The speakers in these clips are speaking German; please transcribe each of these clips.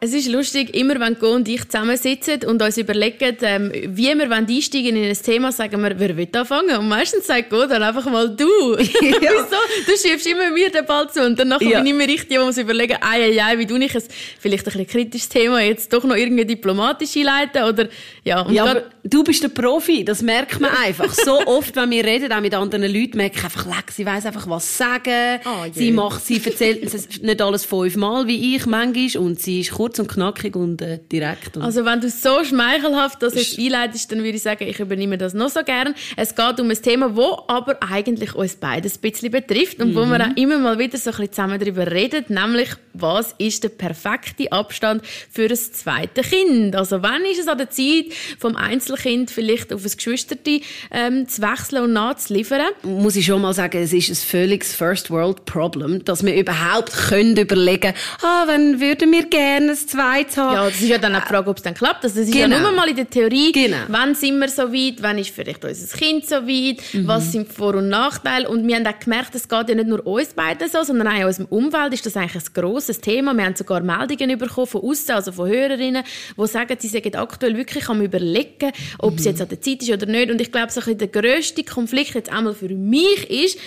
Es ist lustig, immer wenn Go und ich zusammensitzen und uns überlegen, ähm, wie wir einsteigen in ein Thema, sagen wir, wer will anfangen? Und meistens sagt Go dann einfach mal du. Ja. Wieso? Du schiebst immer mir den Ball zu und dann ja. bin ich mir richtig, die muss überlegen, ei, ei, ei, wie du ich ein vielleicht ein bisschen kritisches Thema jetzt doch noch irgendwie diplomatisch einleiten oder ja. ja, du bist der Profi, das merkt man einfach. so oft, wenn wir reden, auch mit anderen Leuten, merke ich einfach, leck, sie weiss einfach was sagen. Oh, sie macht, sie erzählt nicht alles fünfmal wie ich manchmal und sie ist kurz und knackig und äh, direkt. Und also wenn du so schmeichelhaft das jetzt einleitest, dann würde ich sagen, ich übernehme das noch so gern. Es geht um ein Thema, wo aber eigentlich uns beides ein bisschen betrifft und mhm. wo wir auch immer mal wieder so ein bisschen zusammen darüber reden, nämlich was ist der perfekte Abstand für ein zweites Kind? Also wann ist es an der Zeit, vom Einzelkind vielleicht auf ein Geschwisterte ähm, zu wechseln und nachzuliefern? Muss ich schon mal sagen, es ist ein völliges First World Problem, dass wir überhaupt können überlegen, ah, wenn würden wir gerne ein zweites haben. Ja, das ist ja dann auch die Frage, ob es dann klappt. Also, das ist genau. ja nur mal in der Theorie, genau. wann sind wir so weit, wann ist vielleicht unser Kind so weit, mhm. was sind Vor- und Nachteile. Und wir haben auch gemerkt, es geht ja nicht nur uns beiden so, sondern auch in unserem Umfeld ist das eigentlich ein grosses Thema. Wir haben sogar Meldungen bekommen von außen, also von Hörerinnen, die sagen, sie sind aktuell wirklich am überlegen, ob mhm. es jetzt an der Zeit ist oder nicht. Und ich glaube, so der grösste Konflikt jetzt einmal für mich ist,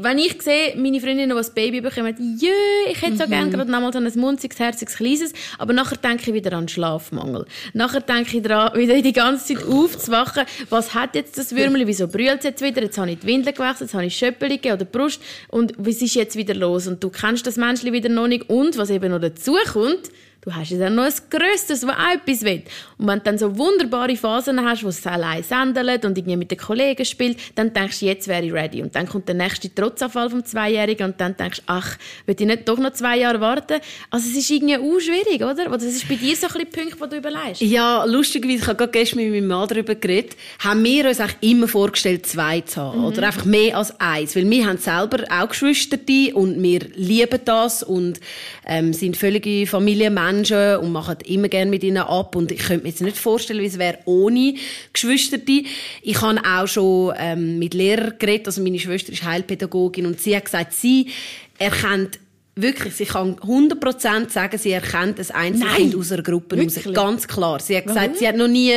wenn ich sehe, meine Freundinnen, die ein Baby bekommen, jö, ich hätte so mhm. gerne gerade nochmal so ein munziges, herziges, kleines, aber nachher denke ich wieder an Schlafmangel. Nachher denke ich daran, wieder die ganze Zeit aufzuwachen. Was hat jetzt das Würmli? Wieso brüllt es jetzt wieder? Jetzt habe ich die Windel gewechselt, jetzt habe ich Schöppelige oder Brust. Und was ist jetzt wieder los? Und du kennst das Menschli wieder noch nicht. Und was eben noch dazu kommt, Du hast ja noch ein Grösstes, das auch etwas will. Und wenn du dann so wunderbare Phasen hast, wo es allein sendelt und irgendwie mit den Kollegen spielt, dann denkst du, jetzt wäre ich ready. Und dann kommt der nächste Trotzanfall vom Zweijährigen und dann denkst du, ach, will ich nicht doch noch zwei Jahre warten? Also es ist irgendwie auch schwierig, oder? Oder das ist bei dir so ein bisschen Punkt, wo du überlegst. Ja, lustigerweise, ich habe gerade gestern mit meinem Mann darüber geredet, haben wir uns eigentlich immer vorgestellt, zwei zu haben. Mhm. Oder einfach mehr als eins. Weil wir haben selber auch Geschwister und wir lieben das und ähm, sind völlige Familienmenschen Menschen und machen immer gerne mit ihnen ab. Und ich könnte mir jetzt nicht vorstellen, wie es wäre ohne Geschwister. Ich habe auch schon ähm, mit Lehrern geredet. Also meine Schwester ist Heilpädagogin und sie hat gesagt, sie erkennt wirklich, sie kann 100% sagen, sie erkennt ein Einzelkind Nein. aus einer Gruppe raus. Ganz klar. Sie hat gesagt, Warum? sie hat noch nie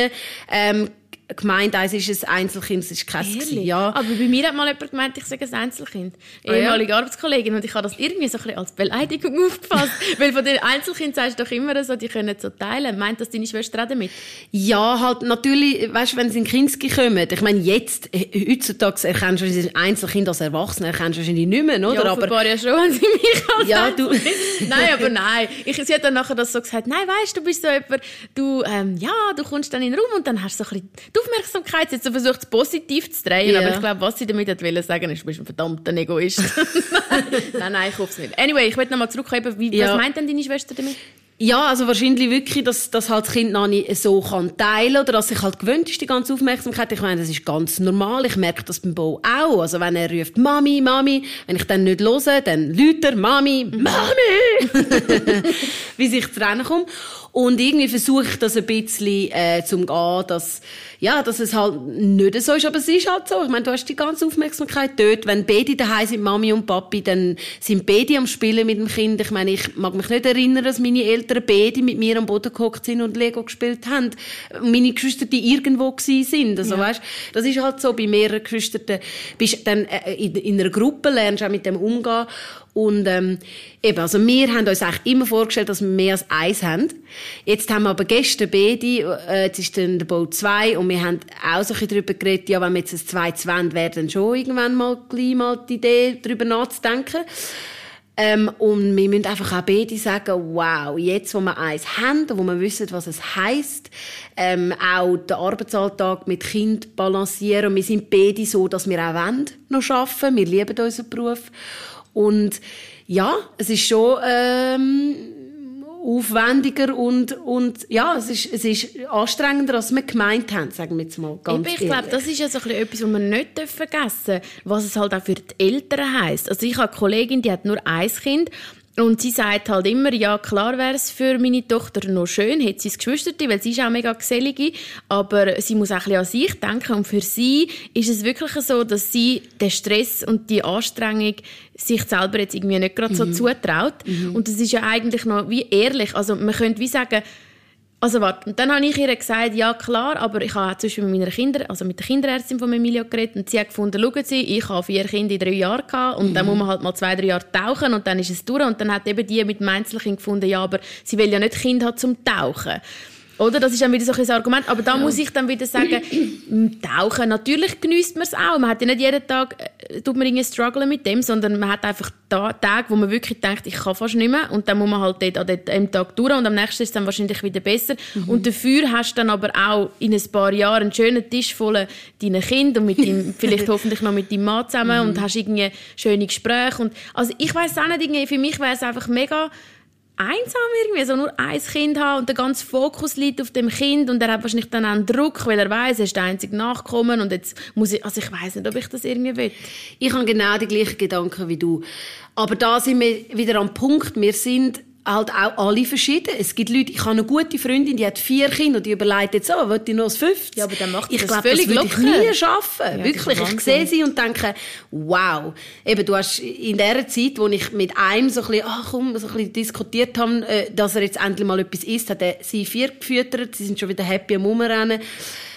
ähm, gemeint, eins ist ein Einzelkind, es ist kein ja. Aber bei mir hat mal jemand gemeint, ich sage ein Einzelkind. Ah, Ehemalige ja? Arbeitskollegin. Und ich habe das irgendwie so ein bisschen als Beleidigung aufgefasst. Weil von den Einzelkind sagst du doch immer so, die können so teilen. Meint das deine Schwester auch damit? Ja, halt natürlich, weißt du, wenn sie in Kinski kommen, ich meine, jetzt, heutzutage erkennst du ein Einzelkind als Erwachsener, erkennst du wahrscheinlich nicht mehr, oder? Ja, aber ja schon, wenn sie mich als ja, du Nein, aber nein. Ich, sie hat dann nachher das so gesagt, nein, weißt du, bist so jemand, du, ähm, ja, du kommst dann in den Raum und dann hast du so ein bisschen Aufmerksamkeit. Jetzt versucht es positiv zu drehen, yeah. aber ich glaube, was sie damit wollte sagen, ist, du bist ein verdammter Egoist. nein, nein, ich hoffe es nicht. Anyway, ich möchte nochmal zurückkommen. Wie, ja. Was meint denn deine Schwester damit? Ja, also wahrscheinlich wirklich, dass, dass halt das Kind noch nicht so kann teilen oder dass sich halt gewöhnt ist, die ganze Aufmerksamkeit. Ich meine, das ist ganz normal. Ich merke das beim Bo auch. Also wenn er ruft Mami, Mami, wenn ich dann nicht höre, dann Lüter, Mami, Mami! Wie ich zu Rennen komme. Und irgendwie versuche ich das ein bisschen äh, zum gehen, dass, ja, dass es halt nicht so ist, aber es ist halt so. Ich meine, du hast die ganze Aufmerksamkeit dort. Wenn beide daheim sind, Mami und Papi, dann sind beide am Spielen mit dem Kind. Ich meine, ich mag mich nicht erinnern, dass meine Eltern beide mit mir am Boden gehockt sind und Lego gespielt haben. Meine Geschwister, die irgendwo gewesen sind. Also, ja. weißt, das ist halt so, bei mehreren Geschwistern bist dann äh, in, in einer Gruppe, lernst auch mit dem umgehen. Und ähm, eben, also wir haben uns eigentlich immer vorgestellt, dass wir mehr als eins haben. Jetzt haben wir aber gestern beide, äh, jetzt ist dann der Bau 2 und wir haben auch so ein darüber geredet, ja, wenn wir jetzt ein zweites wollen, wäre dann schon irgendwann mal gleich mal die Idee, darüber nachzudenken. Ähm, und wir müssen einfach auch beide sagen, wow, jetzt, wo wir eins haben, wo wir wissen, was es heisst, ähm, auch den Arbeitsalltag mit Kind balancieren. wir sind beide so, dass wir auch wollen, noch arbeiten. Wir lieben unseren Beruf. Und ja, es ist schon ähm, aufwendiger und, und ja, es ist, es ist anstrengender, als wir gemeint haben, sagen wir jetzt mal ganz Ich glaube, das ist ja so ein etwas, was wir nicht vergessen dürfen, was es halt auch für die Eltern heisst. Also ich habe eine Kollegin, die hat nur ein Kind und sie sagt halt immer, ja, klar wäre es für meine Tochter noch schön, hätte sie es Geschwister, weil sie ist auch mega gesellige, aber sie muss auch ein bisschen an sich denken und für sie ist es wirklich so, dass sie den Stress und die Anstrengung sich selber jetzt irgendwie nicht gerade mhm. so zutraut. Mhm. Und das ist ja eigentlich noch wie ehrlich, also man könnte wie sagen, also warte, und dann habe ich ihr gesagt, ja klar, aber ich habe zum Beispiel mit meiner Kinder, also mit der Kinderärztin von Emilio geredet und sie hat gefunden, schauen Sie, ich habe vier Kinder in drei Jahren gehabt und mhm. dann muss man halt mal zwei, drei Jahre tauchen und dann ist es durch und dann hat eben die mit dem Einzelkind gefunden, ja, aber sie will ja nicht Kind haben zum Tauchen. Oder? Das ist dann wieder so ein Argument. Aber da ja. muss ich dann wieder sagen, Tauchen, natürlich genießt man es auch. Man hat ja nicht jeden Tag, äh, tut man irgendwie strugglen mit dem, sondern man hat einfach Tage, wo man wirklich denkt, ich kann fast nicht mehr. Und dann muss man halt dort an dem Tag durch und am nächsten ist es dann wahrscheinlich wieder besser. Mhm. Und dafür hast du dann aber auch in ein paar Jahren einen schönen Tisch voll deiner Kinder und mit deinem, vielleicht hoffentlich noch mit deinem Mann zusammen mhm. und hast irgendwie schöne Gespräche. Und, also ich weiß auch nicht, für mich wäre es einfach mega einsam irgendwie, so nur ein Kind haben und der ganze Fokus liegt auf dem Kind und er hat wahrscheinlich dann auch einen Druck, weil er weiß, er ist der einzige Nachkommen und jetzt muss ich, also ich weiß nicht, ob ich das irgendwie will. Ich habe genau die gleichen Gedanken wie du. Aber da sind wir wieder am Punkt, wir sind halt auch alle verschieden. Es gibt Leute, ich habe eine gute Freundin, die hat vier Kinder und die überlegt jetzt, oh, will ich noch das fünfte? Ja, aber dann macht ich das glaube, völlig das würde ich nie schaffen. Ja, Wirklich. Ich sehe sie und denke, wow. Eben, du hast in der Zeit, wo ich mit einem so ein bisschen, ach komm, so ein bisschen diskutiert habe, äh, dass er jetzt endlich mal etwas isst, hat er sie vier gefüttert, sie sind schon wieder happy am Rumrennen.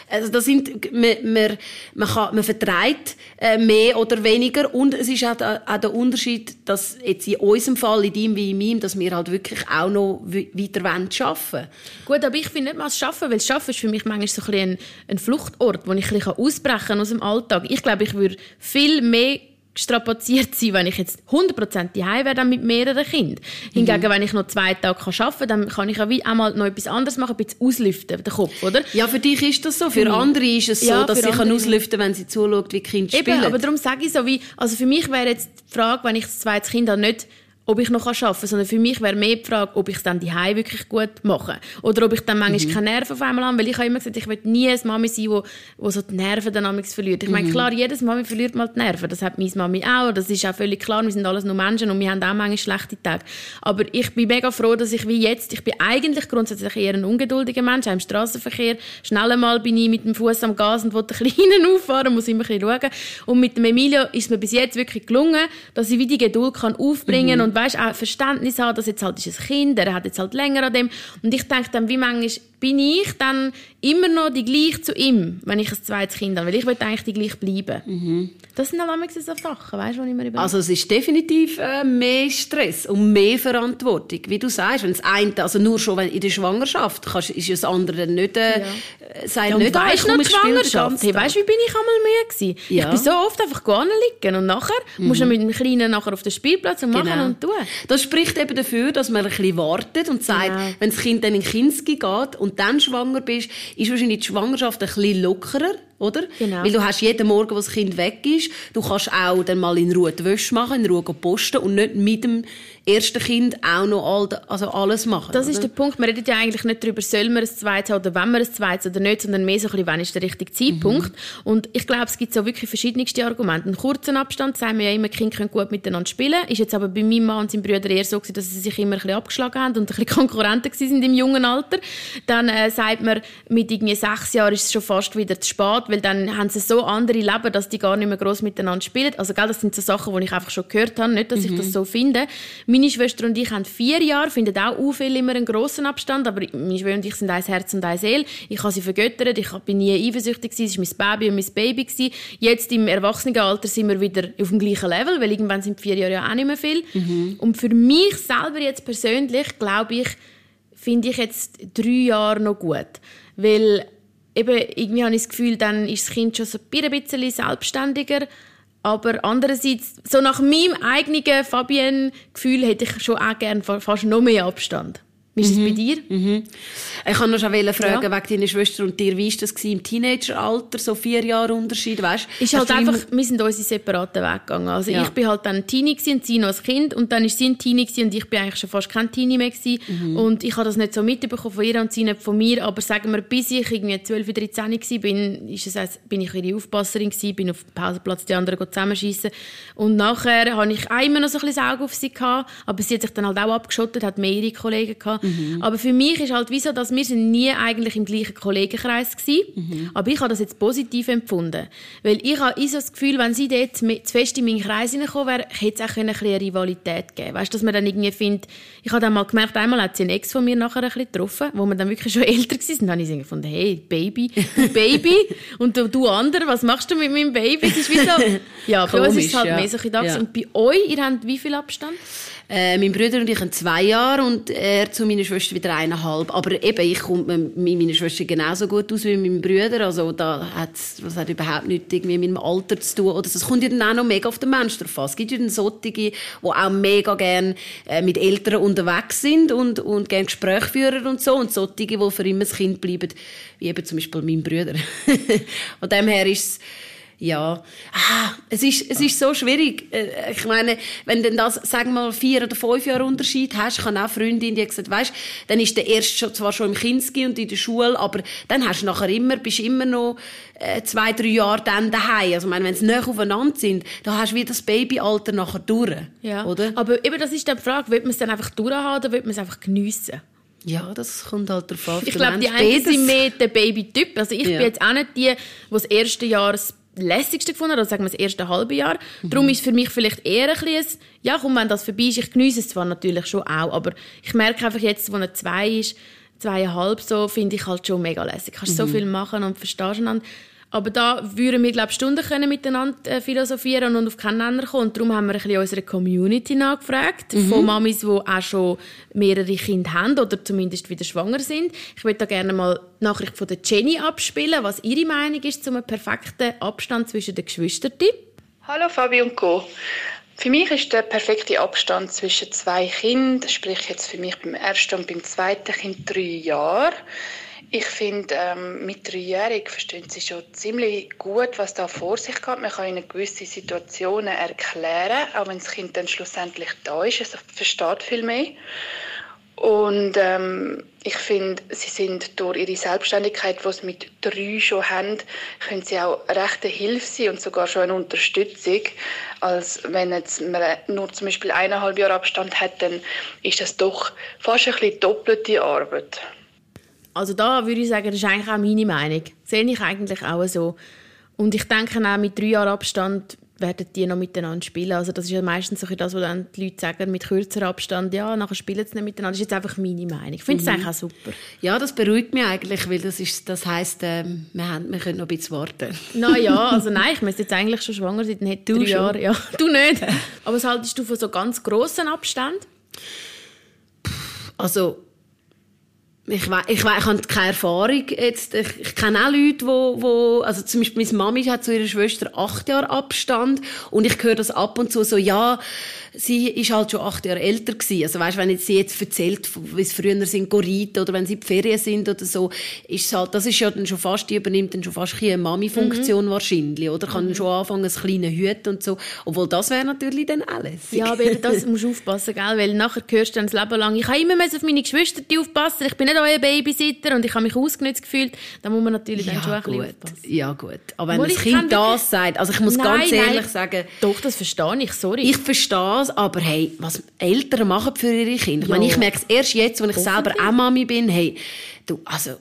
Also das sind, man, man, man, kann, man vertreibt äh, mehr oder weniger und es ist auch, auch der Unterschied, dass jetzt in unserem Fall, in deinem wie in meinem, dass wir halt wirklich auch noch weiter arbeiten. Gut, aber ich finde nicht mal das Schaffen, weil das Schaffen ist für mich manchmal so ein, ein, ein Fluchtort, wo ich ein bisschen ausbrechen kann aus dem Alltag. Ich glaube, ich würde viel mehr strapaziert sein, wenn ich jetzt 100% daheim wäre, dann mit mehreren Kindern. Hingegen, mhm. wenn ich noch zwei Tage arbeiten kann, dann kann ich auch einmal noch etwas anderes machen, ein bisschen auslüften, den Kopf, oder? Ja, für dich ist das so. Für mhm. andere ist es ja, so, dass sie kann auslüften wenn sie zuschaut, wie Kinder Eben, spielen. aber darum sage ich so, wie, also für mich wäre jetzt die Frage, wenn ich das zweite Kind habe, nicht ob ich noch arbeiten kann, sondern für mich wäre mehr die Frage, ob ich es dann die wirklich gut mache. Oder ob ich dann manchmal mhm. keine Nerven auf einmal habe, weil ich habe immer gesagt, ich will nie eine Mami sein, wo, wo so die Nerven dann verliert. Ich meine, mhm. klar, jedes Mami verliert mal die Nerven. Das hat meine Mami auch. Das ist auch völlig klar. Wir sind alles nur Menschen und wir haben auch manchmal schlechte Tage. Aber ich bin mega froh, dass ich wie jetzt, ich bin eigentlich grundsätzlich eher ein ungeduldiger Mensch, auch im Straßenverkehr. Schnell einmal bin ich mit dem Fuß am Gas und wollte ein bisschen auffahren, muss immer ein bisschen schauen. Und mit dem Emilio ist mir bis jetzt wirklich gelungen, dass ich wie die Geduld kann aufbringen mhm. Und weißt, auch Verständnis haben, dass jetzt halt ist ein Kind, er hat jetzt halt länger an dem. Und ich denke dann, wie manchmal bin ich dann immer noch die gleiche zu ihm, wenn ich ein zweites Kind habe, weil ich will eigentlich die gleich bleiben. Mhm. Das sind dann so Sachen, weißt du, ich mir überlege. Also es ist definitiv äh, mehr Stress und mehr Verantwortung, wie du sagst, wenn das eine, also nur schon in der Schwangerschaft, kannst, ist das andere nicht, äh, ja. sei ja, nicht, weißt noch die Schwangerschaft? Hey, weißt du, wie bin ich einmal müde gewesen? Ja. Ich bin so oft einfach nicht liegen und nachher mhm. musst du mit dem Kleinen nachher auf den Spielplatz und machen genau. und tun. Das spricht eben dafür, dass man ein bisschen wartet und sagt, genau. wenn das Kind dann in Kinski geht und dann schwanger bist, ist wahrscheinlich die Schwangerschaft ein bisschen lockerer oder? Genau. Weil du hast jeden Morgen, wo das Kind weg ist, du kannst auch dann mal in Ruhe die Wäsche machen, in Ruhe posten und nicht mit dem ersten Kind auch noch all, also alles machen. Das oder? ist der Punkt. Man redet ja eigentlich nicht darüber, soll man ein zweites haben oder wenn man ein zweites oder nicht, sondern mehr so ein bisschen, wann ist der richtige Zeitpunkt. Mhm. Und ich glaube, es gibt so wirklich verschiedenste Argumente. Einen kurzen Abstand, sagen wir ja immer, Kinder können gut miteinander spielen. Ist jetzt aber bei meinem Mann und seinem Bruder eher so gewesen, dass sie sich immer ein bisschen abgeschlagen haben und ein bisschen Konkurrenten sind im jungen Alter. Dann äh, sagt man, mit irgendwie sechs Jahren ist es schon fast wieder zu spät, weil dann haben sie so andere Leben, dass die gar nicht mehr groß miteinander spielen. Also, gell, das sind so Sachen, die ich einfach schon gehört habe, nicht, dass mhm. ich das so finde. Meine Schwester und ich haben vier Jahre, finden auch u viel immer einen grossen Abstand, aber meine Schwester und ich sind ein Herz und ein Seele. Ich habe sie vergöttert, ich bin nie eifersüchtig gewesen, es war mein Baby und mein Baby gewesen. Jetzt im Erwachsenenalter sind wir wieder auf dem gleichen Level, weil irgendwann sind vier Jahre ja auch nicht mehr viel. Mhm. Und für mich selber jetzt persönlich, glaube ich, finde ich jetzt drei Jahre noch gut. Weil eben, irgendwie habe ich das Gefühl, dann ist das Kind schon so ein bisschen selbstständiger. Aber andererseits, so nach meinem eigenen Fabienne-Gefühl hätte ich schon auch gerne fast noch mehr Abstand. Wie ist es mhm. bei dir? Mhm. Ich kann noch schon fragen, ja. wegen deiner Schwester und dir, wie war das im Teenageralter, so vier Jahre Unterschied, weißt? Ist halt einfach, wir sind unsere separaten Weg gegangen. Also ja. ich bin halt dann Teenie und sie noch als Kind und dann ist sie ein Teenie und ich bin eigentlich schon fast kein Teenie mehr. Mhm. und ich habe das nicht so mitbekommen von ihr und sie nicht von mir, aber sagen wir, bis ich irgendwie 12, 13 war, bin, ist es, also, bin ich ihre Aufpasserin gewesen, bin auf dem Pausenplatz die anderen zusammenschießen und nachher habe ich immer noch so ein bisschen Auge auf sie gehabt, aber sie hat sich dann halt auch abgeschottet, hat mehrere Kollegen gehabt Mhm. Aber für mich ist halt wie so, dass wir sind nie eigentlich im gleichen Kollegenkreis gewesen. Mhm. Aber ich habe das jetzt positiv empfunden. Weil ich habe so das Gefühl, wenn sie dort zu fest in meinen Kreis hineingekommen wäre, hätte es auch ein bisschen Rivalität geben Weißt du, dass man dann irgendwie findet, ich habe dann mal gemerkt, einmal hat sie einen Ex von mir nachher ein bisschen getroffen, wo wir dann wirklich schon älter waren. Und dann habe ich gefunden, hey, Baby, Baby. und du, du andere, was machst du mit meinem Baby? Es ist wie so, ja, bei Komisch, uns ist es halt ja. mehr so ein ja. Und bei euch, ihr habt wie viel Abstand? Äh, mein Bruder und ich haben zwei Jahre und er zu meiner Schwester wieder eineinhalb. Aber eben, ich komme mit meiner Schwester genauso gut aus wie mit meinem Bruder. Also da hat das hat überhaupt nichts irgendwie mit dem Alter zu tun. Oder es kommt ja dann auch noch mega auf den Menschen drauf an. Es gibt ja dann solche, die auch mega gerne äh, mit Eltern unterwegs sind und, und gerne Gespräche führen und so. Und solche, die für immer das Kind bleiben, wie eben zum Beispiel mein Bruder. Von dem her ist es ja, ah, es ist, es ist so schwierig. Äh, ich meine, wenn du das, sagen wir mal, vier oder fünf Jahre Unterschied hast, kann auch Freundin, die gesagt, weißt, dann ist der erste schon, zwar schon im Kinski und in der Schule, aber dann hast du nachher immer, bist immer noch äh, zwei, drei Jahre dann daheim. Also, ich meine, wenn sie näher aufeinander sind, dann hast du wieder das Babyalter nachher durch. Ja. Oder? Aber eben, das ist die Frage, wird man es dann einfach durchhaben oder wird man es einfach geniessen? Ja, das kommt halt darauf an. Ich glaube, die einen sind mehr der Baby-Typ. Also ich ja. bin jetzt auch nicht die, die das erste Jahr lässigste gefunden, oder sagen wir das erste halbe Jahr. Mhm. Darum ist für mich vielleicht eher ein bisschen, ja komm, wenn das vorbei ist, ich genieße es zwar natürlich schon auch, aber ich merke einfach jetzt, wo er zwei ist, zweieinhalb so, finde ich halt schon mega lässig. Du kannst mhm. so viel machen und verstehst einander. Aber da würden wir, glaube ich, Stunden können miteinander äh, philosophieren und auf keinen Nenner kommen. Und darum haben wir ein bisschen unsere Community nachgefragt, mhm. von Mamis, die auch schon mehrere Kinder haben oder zumindest wieder schwanger sind. Ich würde da gerne mal die Nachricht von der Jenny abspielen, was ihre Meinung ist zum perfekten Abstand zwischen den Geschwistern. Hallo Fabi und Co. Für mich ist der perfekte Abstand zwischen zwei Kindern, sprich jetzt für mich beim ersten und beim zweiten Kind drei Jahre. Ich finde, ähm, mit dreijährig verstehen sie schon ziemlich gut, was da vor sich geht. Man kann ihnen gewisse Situationen erklären, auch wenn das Kind dann schlussendlich da ist. Es versteht viel mehr. Und ähm, ich finde, sie sind durch ihre Selbstständigkeit, die sie mit drei schon haben, können sie auch rechte Hilfe sein und sogar schon eine Unterstützung. Als wenn jetzt man nur zum Beispiel eineinhalb Jahre Abstand hat, dann ist das doch fast ein bisschen doppelte Arbeit. Also da würde ich sagen, das ist eigentlich auch meine Meinung. Sehe ich eigentlich auch so. Und ich denke auch, mit drei Jahren Abstand werden die noch miteinander spielen. Also das ist ja meistens so das, was dann die Leute sagen, mit kürzerer Abstand, ja, nachher spielen sie nicht miteinander. Das ist jetzt einfach meine Meinung. Ich finde es mhm. eigentlich auch super. Ja, das beruhigt mich eigentlich, weil das, ist, das heisst, äh, wir, haben, wir können noch ein bisschen warten. Naja, also nein, ich müsste jetzt eigentlich schon schwanger sein, dann hätte drei Jahre. Ja, du nicht. Aber was haltest du von so ganz grossen Abständen? Also ich, we ich, we ich habe keine Erfahrung jetzt. Ich, ich kenne auch Leute, wo, wo, also zum Beispiel meine Mami hat zu ihrer Schwester acht Jahre Abstand und ich höre das ab und zu so, ja, sie ist halt schon acht Jahre älter gewesen. Also weißt, wenn jetzt sie jetzt erzählt, wie sie früher sind, reiten oder wenn sie in die Ferien sind oder so, ist halt, das ist ja dann schon fast, die übernimmt dann schon fast eine Mami-Funktion mhm. wahrscheinlich, oder? Kann mhm. schon anfangen, ein kleines Hüt und so. Obwohl das wäre natürlich dann alles. Ja, aber das musst du aufpassen, gell? Weil nachher hörst du dann das Leben lang, ich habe immer auf meine Geschwister aufpassen, ich bin nicht euer Babysitter und ich habe mich ausgenutzt gefühlt, dann muss man natürlich ja, dann schon ein bisschen aufpassen. Ja, gut. Aber wenn Wohl, das Kind das sagt, also ich muss nein, ganz ehrlich nein, sagen... Doch, das verstehe ich, sorry. Ich verstehe es, aber hey, was Eltern machen für ihre Kinder. Ich, meine, ich merke es erst jetzt, wenn ich selber auch Mami bin, hey, Du, also,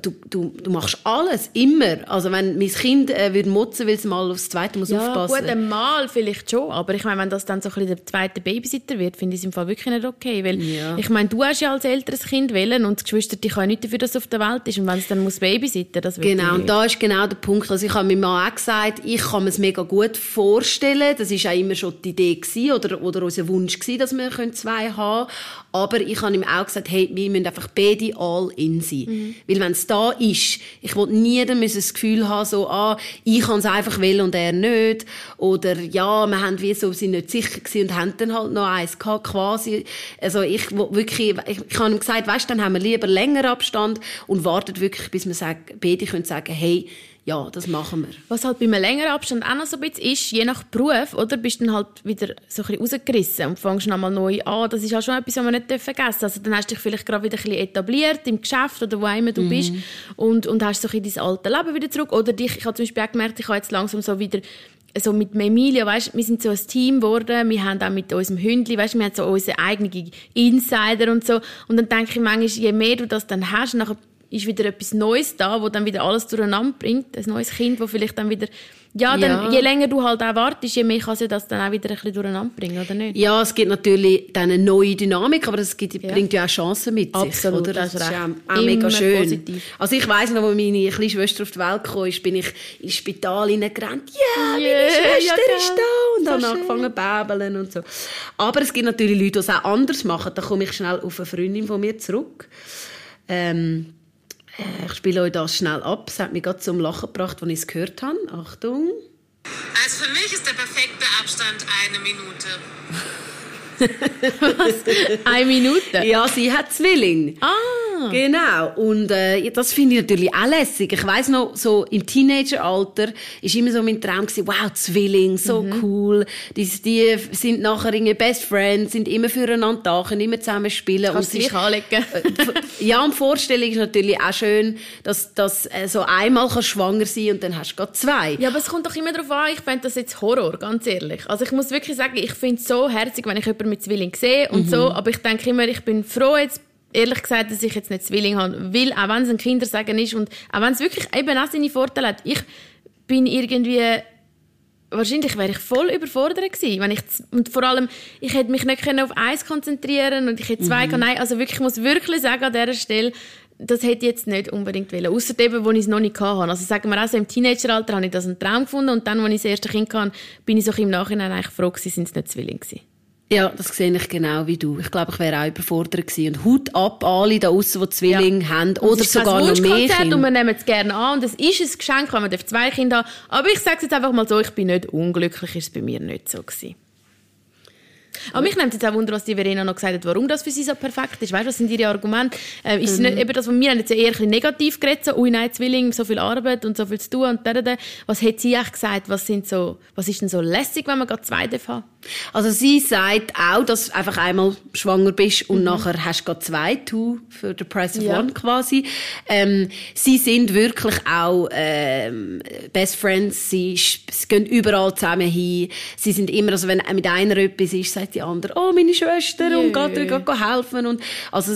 du, du, du machst alles, immer. Also, wenn mein Kind äh, würde motzen, weil es mal aufs Zweite muss ja, aufpassen gut, einmal vielleicht schon. Aber ich meine, wenn das dann so ein bisschen der zweite Babysitter wird, finde ich es im Fall wirklich nicht okay. Weil, ja. ich meine, du hast ja als älteres Kind wählen und die Geschwister, die können nicht dafür, dass es auf der Welt ist. Und wenn es dann muss babysitten, das wird Genau, und da ist genau der Punkt. Also, ich habe meinem Mann auch gesagt, ich kann mir es mega gut vorstellen. Das war auch immer schon die Idee gewesen, oder, oder unser Wunsch gewesen, dass wir zwei haben Aber ich habe ihm auch gesagt, hey, wir müssen einfach beide all in sein. Mhm. Weil wenn es da ist, ich will nie das Gefühl haben, so, ah, ich kann es einfach will und er nicht. Oder, ja, wir haben wie so, sind nicht sicher gewesen und haben dann halt noch eins gehabt, quasi. Also ich wirklich, ich, ich habe ihm gesagt, weißt, dann haben wir lieber länger Abstand und wartet wirklich, bis wir sagen, beide können sagen, hey, ja, das machen wir. Was halt bei einem längeren Abstand auch noch so ein bisschen ist, je nach Beruf, oder, bist du dann halt wieder so ein bisschen rausgerissen und fängst nochmal neu an. Das ist auch schon etwas, was man nicht vergessen darf. Also dann hast du dich vielleicht gerade wieder ein bisschen etabliert im Geschäft oder wo immer du mhm. bist und, und hast so ein bisschen dein alte Leben wieder zurück. Oder dich, ich habe zum Beispiel auch gemerkt, ich habe jetzt langsam so wieder so mit Emilia, weißt, wir sind so ein Team geworden, wir haben auch mit unserem Hündli, weißt, wir haben so unsere eigenen Insider und so. Und dann denke ich manchmal, je mehr du das dann hast, nachher ist wieder etwas Neues da, wo dann wieder alles durcheinander bringt. Ein neues Kind, wo vielleicht dann wieder ja, dann, ja. je länger du halt auch wartest, je mehr kann sich das dann auch wieder ein bisschen durcheinander bringen, oder nicht? Ja, es gibt natürlich dann eine neue Dynamik, aber es gibt, ja. bringt ja auch Chancen mit Absolut, sich, oder? Das, das ist auch, auch mega schön. Positiv. Also ich weiss noch, als meine kleine Schwester auf die Welt kam, bin ich ins Spital hineingerannt. Ja, yeah, meine Schwester ja, ist da! Und so dann angefangen zu bäbeln und so. Aber es gibt natürlich Leute, die es auch anders machen. Da komme ich schnell auf eine Freundin von mir zurück. Ähm, äh, ich spiele euch das schnell ab. Es hat mich gerade zum Lachen gebracht, als ich es gehört habe. Achtung. Also für mich ist der perfekte Abstand eine Minute. Was? Eine Minute? Ja, sie hat Zwilling. Ah. Genau. Und äh, das finde ich natürlich auch lässig. Ich weiss noch, so im Teenageralter ist immer so mein Traum gewesen, wow, Zwilling, so mhm. cool. Die, die sind nachher irgendwie Best Friends, sind immer füreinander da, können immer zusammen spielen. Kannst und sich anlegen. Äh, ja, und Vorstellung ist natürlich auch schön, dass, dass äh, so einmal kannst schwanger sein und dann hast du gerade zwei. Ja, aber es kommt doch immer darauf an, ich finde das jetzt Horror, ganz ehrlich. Also ich muss wirklich sagen, ich finde es so herzig, wenn ich jemanden mit Zwilling sehe und mhm. so, aber ich denke immer, ich bin froh jetzt ehrlich gesagt, dass ich jetzt nicht Zwilling habe, weil auch wenn es ein Kindersagen ist und auch wenn es wirklich eben auch seine Vorteile hat, ich bin irgendwie wahrscheinlich wäre ich voll überfordert gewesen, wenn ich und vor allem ich hätte mich nicht auf eins konzentrieren und ich hätte zwei mhm. nein also wirklich ich muss wirklich sagen an dieser Stelle das hätte ich jetzt nicht unbedingt wollen. Außer eben, wo ich es noch nicht hatte. Also sagen wir auch so, im Teenageralter habe ich das einen Traum gefunden und dann, als ich das erste Kind hatte, bin ich so im Nachhinein eigentlich froh gewesen, sind es nicht Zwillinge gewesen. Ja, das sehe ich genau wie du. Ich glaube, ich wäre auch überfordert gewesen. Und Hut ab alle da außen, die Zwillinge ja. haben oder sogar noch mehr Kinder. Und wir nehmen es gerne an und es ist ein Geschenk, wenn man zwei Kinder haben. Aber ich sage es jetzt einfach mal so, ich bin nicht unglücklich, ist es bei mir nicht so gewesen. Aber mich nimmt jetzt auch Wunder, was die Verena noch gesagt hat, warum das für sie so perfekt ist. Weißt du, was sind ihre Argumente? Äh, ist mhm. nicht eben das, was wir haben jetzt eher ein negativ geredet, so, ui nein, Zwilling, so viel Arbeit und so viel zu tun und da, da. Was hat sie eigentlich gesagt? Was, sind so, was ist denn so lässig, wenn man gerade zwei darf haben? Also sie sagt auch, dass du einfach einmal schwanger bist und mhm. nachher hast du gerade zwei, two für the price of ja. one quasi. Ähm, sie sind wirklich auch ähm, Best Friends, sie, sie gehen überall zusammen hin. Sie sind immer, also wenn mit einer etwas ist, sagt die andere, oh meine Schwester und geht dir helfen. Und, also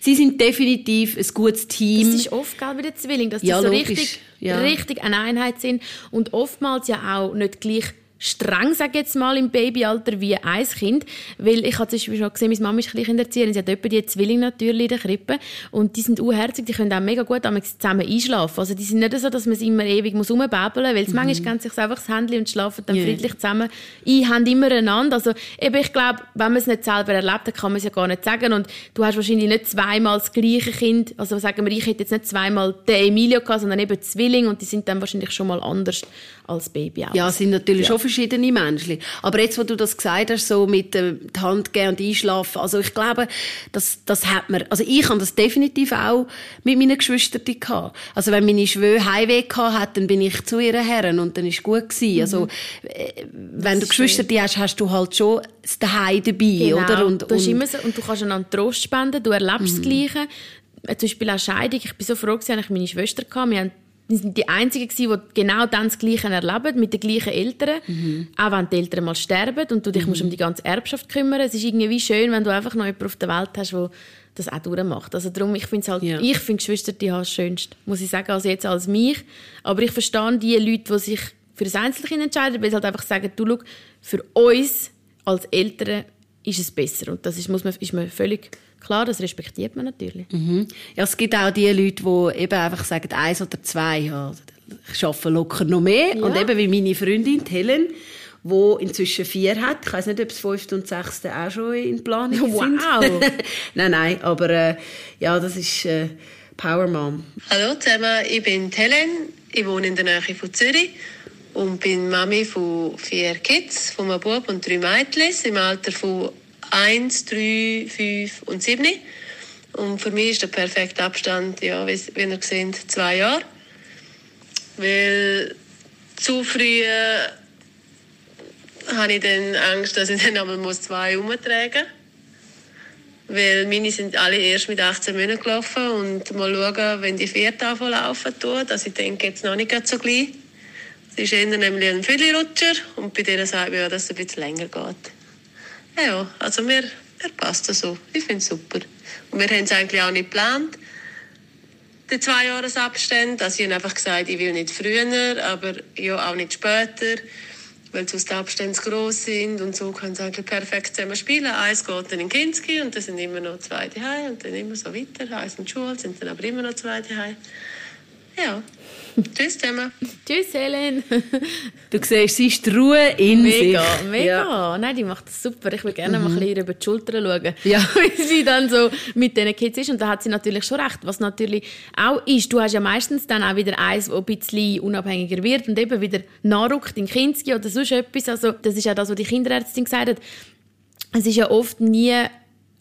sie sind definitiv ein gutes Team. Das ist oft gell, bei den Zwillingen, dass die ja, so richtig, ja. richtig eine Einheit sind und oftmals ja auch nicht gleich streng, sage ich jetzt mal, im Babyalter wie ein Kind. Weil ich habe zum Beispiel schon gesehen, meine Mama ist Kleinerzieherin, sie hat etwa die Zwillinge natürlich in der Krippe und die sind unherzig, die können auch mega gut zusammen einschlafen. Also die sind nicht so, dass man sie immer ewig muss rumbäbeln muss, weil mhm. manchmal geben sich einfach das Handy und schlafen dann yeah. friedlich zusammen ein, haben immer einander. Also eben, ich glaube, wenn man es nicht selber erlebt, dann kann man es ja gar nicht sagen und du hast wahrscheinlich nicht zweimal das gleiche Kind, also sagen wir, ich hätte jetzt nicht zweimal den Emilio gehabt, sondern eben Zwillinge und die sind dann wahrscheinlich schon mal anders als Baby auch. Ja, sind natürlich ja. schon verschiedene Menschen. Aber jetzt, wo du das gesagt hast, so mit äh, die Hand geben und einschlafen, also ich glaube, das, das hat man, also ich habe das definitiv auch mit meinen Geschwistern gehabt. Also wenn meine Schwöhe Heimweh hat, dann bin ich zu ihren Herren und dann ist gut gewesen. Also, mhm. Also äh, wenn du Geschwister hast, hast du halt schon das Daheim dabei, genau. oder? Und, du und, immer so, und du kannst einander Trost spenden, du erlebst mhm. das Gleiche. Zum Beispiel auch Scheidung. Ich bin so froh, dass ich meine Schwester hatte. Wir haben die sind die Einzigen die genau dann das Gleiche erleben, mit den gleichen Eltern. Mhm. Auch wenn die Eltern mal sterben und du dich mhm. musst um die ganze Erbschaft kümmern. Es ist irgendwie schön, wenn du einfach noch jemanden auf der Welt hast, der das auch durchmacht. Also darum, ich finde halt, ja. ich finde Geschwister die haben das Schönste, muss ich sagen, also jetzt als mich. Aber ich verstehe die Leute, die sich für das Einzelkind entscheiden, weil sie halt einfach sagen, du, schau, für uns als Eltern ist es besser. Und das ist, muss man, ist mir völlig Klar, das respektiert man natürlich. Mhm. Ja, es gibt auch die Leute, die eben einfach sagen, eins oder zwei, ja, ich arbeite locker noch mehr. Ja. Und eben wie meine Freundin, Helen, wo inzwischen vier hat. Ich weiß nicht, ob das fünfte und sechste auch schon in Planung wow. sind. nein, nein, aber äh, ja, das ist äh, Power Mom. Hallo zusammen, ich bin Helen, ich wohne in der Nähe von Zürich und bin Mami von vier Kids, von einem Bub und drei Mädchen im Alter von 1, 3, 5 und 7. Und für mich ist der perfekte Abstand, ja, wie, wie ihr seht, zwei Jahre. Weil zu früh äh, habe ich dann Angst, dass ich dann einmal zwei umtragen muss. Weil meine sind alle erst mit 18 Monaten gelaufen und mal schauen, wenn die vierte anfangen laufen dass ich denke, jetzt noch nicht so gleich. Sie ist eher nämlich ein Füllrutscher und bei denen sagt man ja, dass es ein bisschen länger geht. Ja, also mir, mir passt das so. Ich finde es super. Und wir haben es eigentlich auch nicht geplant, den Zweijahresabstand. Also ich habe einfach gesagt, ich will nicht früher, aber ja auch nicht später, weil sonst die Abstände zu gross sind und so können sie eigentlich perfekt zusammen spielen. Eins geht dann in Kinski und dann sind immer noch zwei daheim und dann immer so weiter. Eins in die Schule, sind dann aber immer noch zwei daheim. Ja. Tschüss zusammen. Tschüss, Helen. du siehst, sie ist die Ruhe in mega, sich. Mega, ja. Nein, die macht das super. Ich würde gerne mhm. mal ein bisschen über die Schulter schauen, ja. wie sie dann so mit diesen Kids ist. Und da hat sie natürlich schon recht. Was natürlich auch ist, du hast ja meistens dann auch wieder eins, das ein bisschen unabhängiger wird und eben wieder nachrückt in Kinski oder sonst etwas. Also das ist ja das, was die Kinderärztin gesagt hat. Es ist ja oft nie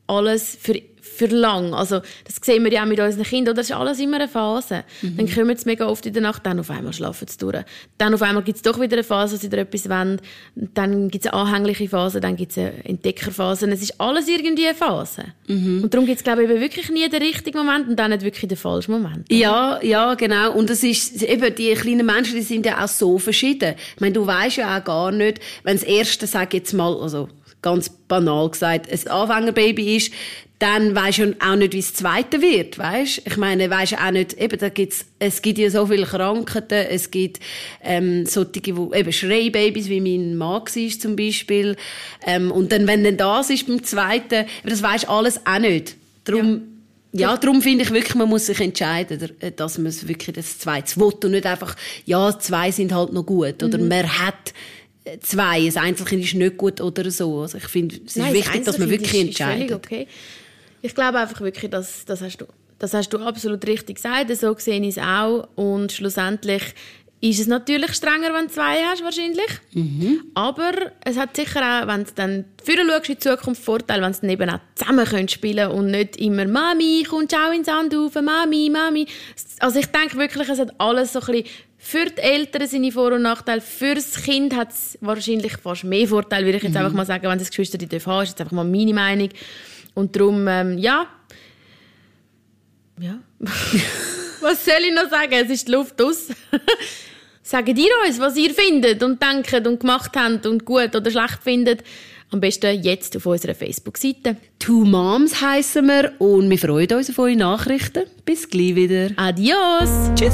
alles für für lang. Also, das sehen wir ja auch mit unseren Kindern. Das ist alles immer eine Phase. Mhm. Dann kommen sie mega oft in der Nacht, dann auf einmal schlafen sie durch. Dann auf einmal gibt es doch wieder eine Phase, wo sie etwas wollen. Dann gibt es eine anhängliche Phase, dann gibt es eine Entdeckerphase. Es ist alles irgendwie eine Phase. Mhm. Und darum gibt es, glaube ich, wirklich nie den richtigen Moment und dann nicht wirklich den falschen Moment. Oder? Ja, ja, genau. Und das ist, eben, die kleinen Menschen, die sind ja auch so verschieden. Ich meine, du weißt ja auch gar nicht, wenn das erste, sag jetzt mal, also, ganz banal gesagt, ein Anfängerbaby ist, dann weisst du auch nicht, wie es zweite wird, weißt? Ich meine, weisst auch nicht, eben, da gibt's, es gibt ja so viele Krankheiten, es gibt, ähm, solche, wo, eben Schreibabys, wie mein Mann war zum Beispiel, ähm, und dann, wenn dann das ist beim zweiten, das weisst alles auch nicht. Darum, ja. Ja, darum finde ich wirklich, man muss sich entscheiden, dass man wirklich das Zweite will und nicht einfach, ja, zwei sind halt noch gut. Oder mhm. man hat zwei, ein Einzelkind ist nicht gut oder so. Also ich finde, es ist Nein, wichtig, dass man wirklich ist, entscheidet. Ist okay. Ich glaube einfach wirklich, dass das hast du, das hast du absolut richtig gesagt. So sehe ich es auch. Und schlussendlich ist es natürlich strenger, wenn du zwei hast, wahrscheinlich. Mhm. Aber es hat sicher auch, wenn du dann führen schaust in Zukunft Vorteil, wenn sie dann eben auch zusammen können spielen und nicht immer «Mami, kommst du auch ins Sand rauf? Mami, Mami». Also ich denke wirklich, es hat alles so ein bisschen für die Eltern seine Vor- und Nachteile. Für das Kind hat es wahrscheinlich fast mehr Vorteile, würde ich jetzt mhm. einfach mal sagen, wenn das Geschwister die haben. Ist jetzt einfach mal meine Meinung. Und darum, ähm, ja. Ja. was soll ich noch sagen? Es ist die Luft aus. Sagt ihr uns, was ihr findet und denkt und gemacht habt und gut oder schlecht findet. Am besten jetzt auf unserer Facebook-Seite. Two Moms heißen wir und wir freuen uns auf eure Nachrichten. Bis gleich wieder. Adios. Tschüss.